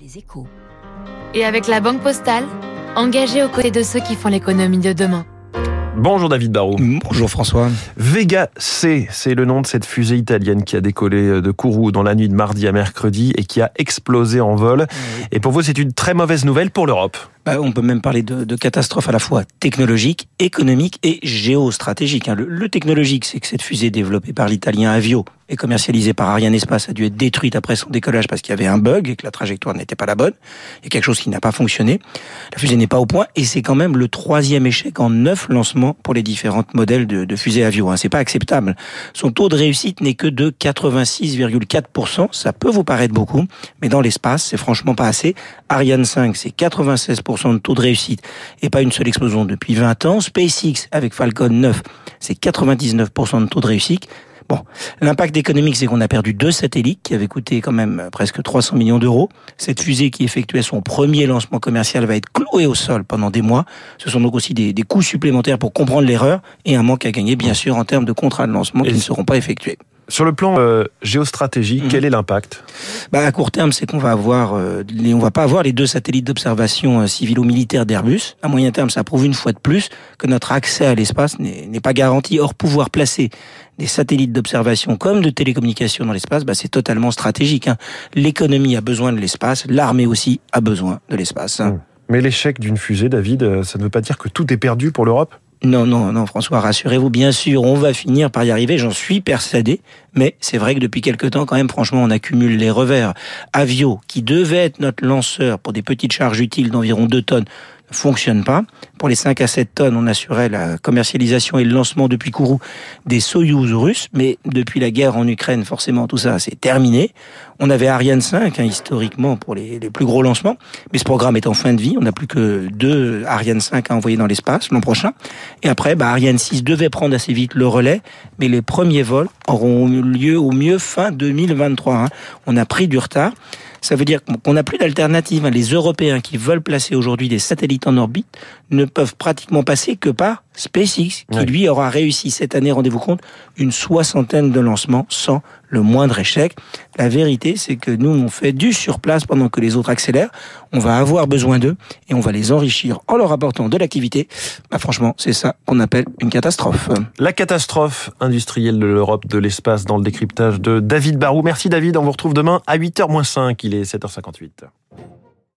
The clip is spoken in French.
les échos. Et avec la Banque Postale, engagée aux côtés de ceux qui font l'économie de demain. Bonjour David Barrault. Bonjour François. Vega C, c'est le nom de cette fusée italienne qui a décollé de Kourou dans la nuit de mardi à mercredi et qui a explosé en vol. Et pour vous, c'est une très mauvaise nouvelle pour l'Europe. Bah, on peut même parler de, catastrophe à la fois technologique, économique et géostratégique. Hein. Le, technologique, c'est que cette fusée développée par l'italien Avio et commercialisée par Ariane Espace a dû être détruite après son décollage parce qu'il y avait un bug et que la trajectoire n'était pas la bonne. Il y a quelque chose qui n'a pas fonctionné. La fusée n'est pas au point et c'est quand même le troisième échec en neuf lancements pour les différents modèles de, de fusées Avio. Hein. C'est pas acceptable. Son taux de réussite n'est que de 86,4%. Ça peut vous paraître beaucoup, mais dans l'espace, c'est franchement pas assez. Ariane 5, c'est 96% de taux de réussite et pas une seule explosion depuis 20 ans. SpaceX avec Falcon 9, c'est 99% de taux de réussite. Bon, l'impact économique, c'est qu'on a perdu deux satellites qui avaient coûté quand même presque 300 millions d'euros. Cette fusée qui effectuait son premier lancement commercial va être clouée au sol pendant des mois. Ce sont donc aussi des, des coûts supplémentaires pour comprendre l'erreur et un manque à gagner, bien sûr, en termes de contrats de lancement qui ne seront pas effectués. Sur le plan euh, géostratégique, mmh. quel est l'impact? Bah, À court terme, c'est qu'on va avoir, euh, les, on va pas avoir les deux satellites d'observation euh, civilo-militaire d'Airbus. À moyen terme, ça prouve une fois de plus que notre accès à l'espace n'est pas garanti. Or, pouvoir placer des satellites d'observation comme de télécommunication dans l'espace, bah, c'est totalement stratégique. Hein. L'économie a besoin de l'espace, l'armée aussi a besoin de l'espace. Mmh. Mais l'échec d'une fusée, David, ça ne veut pas dire que tout est perdu pour l'Europe? Non, non, non, François, rassurez-vous, bien sûr, on va finir par y arriver, j'en suis persuadé, mais c'est vrai que depuis quelque temps, quand même, franchement, on accumule les revers. Avio, qui devait être notre lanceur pour des petites charges utiles d'environ 2 tonnes, ne fonctionne pas. Pour les 5 à 7 tonnes, on assurait la commercialisation et le lancement depuis Kourou des Soyouz russes, mais depuis la guerre en Ukraine, forcément, tout ça, c'est terminé. On avait Ariane 5, hein, historiquement, pour les, les, plus gros lancements, mais ce programme est en fin de vie. On n'a plus que deux Ariane 5 à envoyer dans l'espace l'an prochain. Et après, bah, Ariane 6 devait prendre assez vite le relais, mais les premiers vols auront lieu au mieux fin 2023. Hein. On a pris du retard. Ça veut dire qu'on n'a plus d'alternative. Les Européens qui veulent placer aujourd'hui des satellites en orbite ne peuvent pratiquement passer que par SpaceX, qui lui aura réussi cette année, rendez-vous compte, une soixantaine de lancements sans le moindre échec. La vérité, c'est que nous, on fait du surplace pendant que les autres accélèrent. On va avoir besoin d'eux et on va les enrichir en leur apportant de l'activité. Bah, franchement, c'est ça qu'on appelle une catastrophe. La catastrophe industrielle de l'Europe, de l'espace, dans le décryptage de David Barou. Merci David, on vous retrouve demain à 8h moins 5. Il est 7h58.